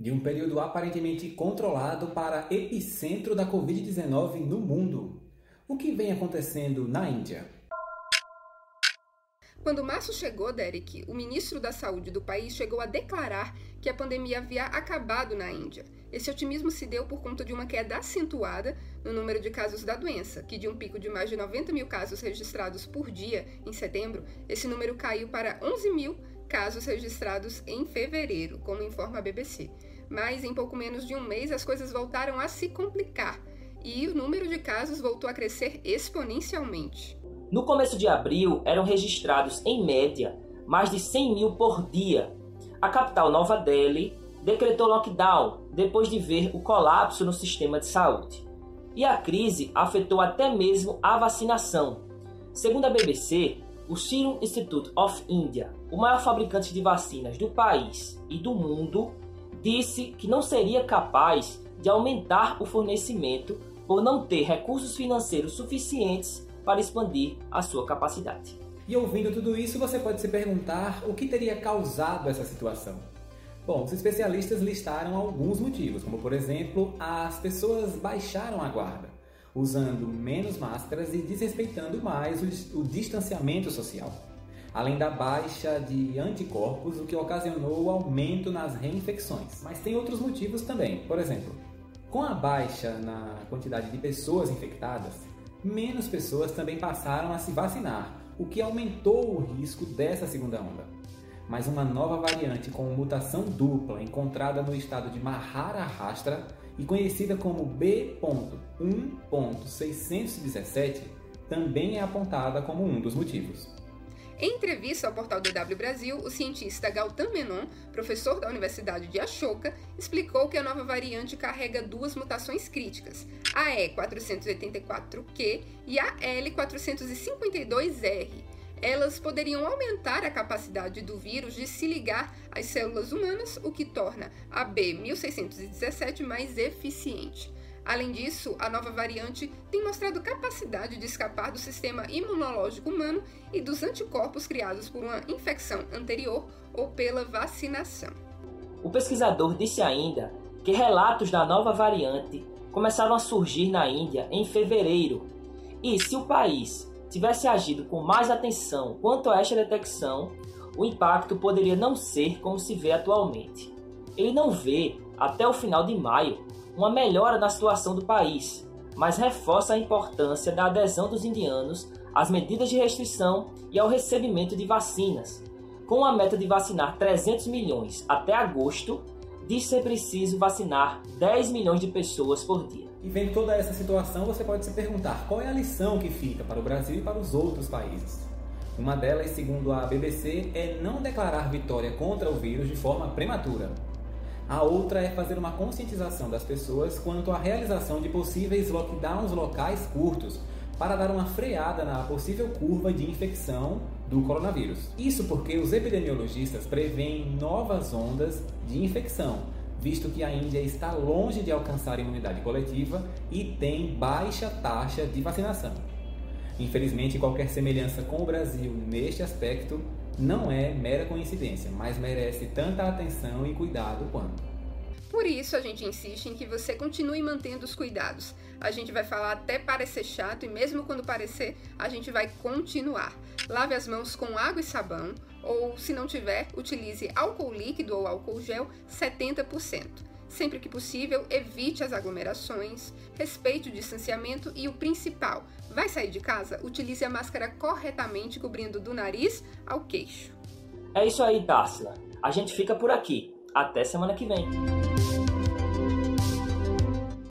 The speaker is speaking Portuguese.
De um período aparentemente controlado para epicentro da Covid-19 no mundo. O que vem acontecendo na Índia? Quando março chegou, Derek, o ministro da Saúde do país chegou a declarar que a pandemia havia acabado na Índia. Esse otimismo se deu por conta de uma queda acentuada no número de casos da doença, que de um pico de mais de 90 mil casos registrados por dia em setembro, esse número caiu para 11 mil casos registrados em fevereiro, como informa a BBC. Mas em pouco menos de um mês as coisas voltaram a se complicar e o número de casos voltou a crescer exponencialmente. No começo de abril, eram registrados, em média, mais de 100 mil por dia. A capital Nova Delhi decretou lockdown depois de ver o colapso no sistema de saúde. E a crise afetou até mesmo a vacinação. Segundo a BBC, o Serum Institute of India, o maior fabricante de vacinas do país e do mundo, disse que não seria capaz de aumentar o fornecimento por não ter recursos financeiros suficientes para expandir a sua capacidade. E ouvindo tudo isso, você pode se perguntar o que teria causado essa situação. Bom, os especialistas listaram alguns motivos, como por exemplo, as pessoas baixaram a guarda, usando menos máscaras e desrespeitando mais o, o distanciamento social, além da baixa de anticorpos, o que ocasionou o aumento nas reinfecções. Mas tem outros motivos também, por exemplo, com a baixa na quantidade de pessoas infectadas, menos pessoas também passaram a se vacinar, o que aumentou o risco dessa segunda onda. Mas uma nova variante com mutação dupla encontrada no estado de Maharashtra e conhecida como B.1.617 também é apontada como um dos motivos. Em entrevista ao portal DW Brasil, o cientista Gautam Menon, professor da Universidade de Ashoka, explicou que a nova variante carrega duas mutações críticas, a E484Q e a L452R. Elas poderiam aumentar a capacidade do vírus de se ligar às células humanas, o que torna a B1617 mais eficiente. Além disso, a nova variante tem mostrado capacidade de escapar do sistema imunológico humano e dos anticorpos criados por uma infecção anterior ou pela vacinação. O pesquisador disse ainda que relatos da nova variante começaram a surgir na Índia em fevereiro, e se o país tivesse agido com mais atenção quanto a esta detecção, o impacto poderia não ser como se vê atualmente. Ele não vê, até o final de maio, uma melhora na situação do país, mas reforça a importância da adesão dos indianos às medidas de restrição e ao recebimento de vacinas. Com a meta de vacinar 300 milhões até agosto, diz ser preciso vacinar 10 milhões de pessoas por dia. E vendo toda essa situação, você pode se perguntar qual é a lição que fica para o Brasil e para os outros países. Uma delas, segundo a BBC, é não declarar vitória contra o vírus de forma prematura. A outra é fazer uma conscientização das pessoas quanto à realização de possíveis lockdowns locais curtos para dar uma freada na possível curva de infecção do coronavírus. Isso porque os epidemiologistas preveem novas ondas de infecção, visto que a Índia está longe de alcançar a imunidade coletiva e tem baixa taxa de vacinação. Infelizmente, qualquer semelhança com o Brasil neste aspecto não é mera coincidência, mas merece tanta atenção e cuidado quanto. Por isso a gente insiste em que você continue mantendo os cuidados. A gente vai falar até parecer chato e mesmo quando parecer, a gente vai continuar. Lave as mãos com água e sabão, ou se não tiver, utilize álcool líquido ou álcool gel 70%. Sempre que possível, evite as aglomerações, respeite o distanciamento e o principal, vai sair de casa? Utilize a máscara corretamente, cobrindo do nariz ao queixo. É isso aí, Társila. A gente fica por aqui. Até semana que vem.